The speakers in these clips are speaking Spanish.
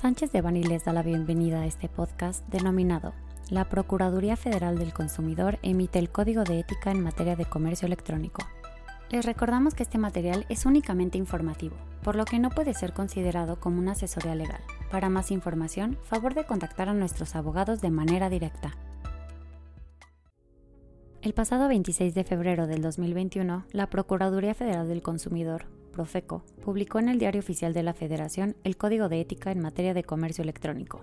Sánchez de Bani les da la bienvenida a este podcast denominado La Procuraduría Federal del Consumidor emite el Código de Ética en materia de comercio electrónico. Les recordamos que este material es únicamente informativo, por lo que no puede ser considerado como una asesoría legal. Para más información, favor de contactar a nuestros abogados de manera directa. El pasado 26 de febrero del 2021, la Procuraduría Federal del Consumidor Profeco, publicó en el Diario Oficial de la Federación el Código de Ética en materia de comercio electrónico.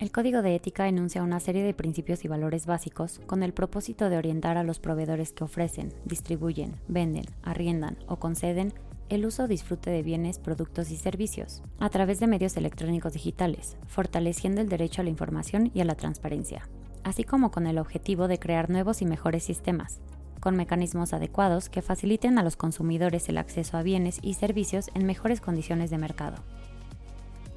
El Código de Ética enuncia una serie de principios y valores básicos con el propósito de orientar a los proveedores que ofrecen, distribuyen, venden, arriendan o conceden el uso o disfrute de bienes, productos y servicios a través de medios electrónicos digitales, fortaleciendo el derecho a la información y a la transparencia, así como con el objetivo de crear nuevos y mejores sistemas, con mecanismos adecuados que faciliten a los consumidores el acceso a bienes y servicios en mejores condiciones de mercado.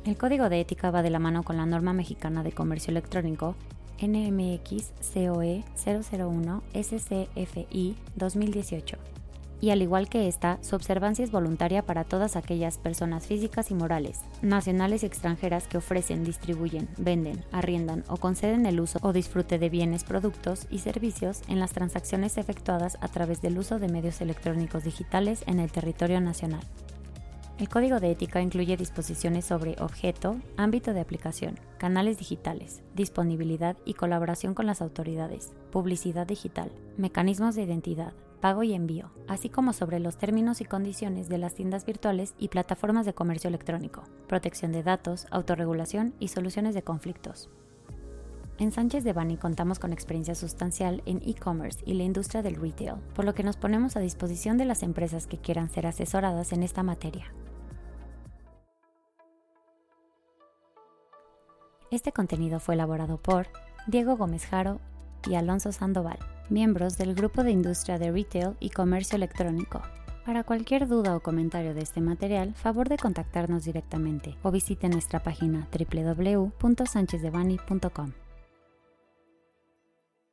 El Código de Ética va de la mano con la norma mexicana de comercio electrónico NMX COE 001 SCFI 2018 y al igual que esta, su observancia es voluntaria para todas aquellas personas físicas y morales, nacionales y extranjeras que ofrecen, distribuyen, venden, arriendan o conceden el uso o disfrute de bienes, productos y servicios en las transacciones efectuadas a través del uso de medios electrónicos digitales en el territorio nacional. El Código de Ética incluye disposiciones sobre objeto, ámbito de aplicación, canales digitales, disponibilidad y colaboración con las autoridades, publicidad digital, mecanismos de identidad, pago y envío, así como sobre los términos y condiciones de las tiendas virtuales y plataformas de comercio electrónico, protección de datos, autorregulación y soluciones de conflictos. En Sánchez de Bani contamos con experiencia sustancial en e-commerce y la industria del retail, por lo que nos ponemos a disposición de las empresas que quieran ser asesoradas en esta materia. Este contenido fue elaborado por Diego Gómez Jaro y Alonso Sandoval miembros del Grupo de Industria de Retail y Comercio Electrónico. Para cualquier duda o comentario de este material, favor de contactarnos directamente o visite nuestra página www.sanchezdevani.com.